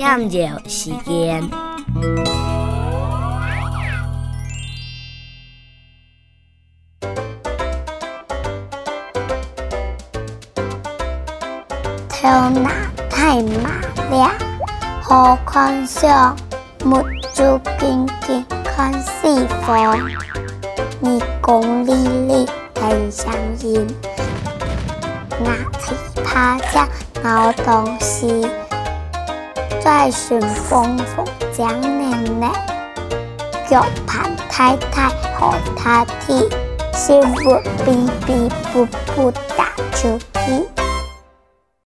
探究时间。跳拿太麻了，何况上木珠紧紧看四方，你功利利很相信，拿起趴下闹东西，再寻风风将年呢，脚盘太太和他踢，心不逼逼不不打球踢。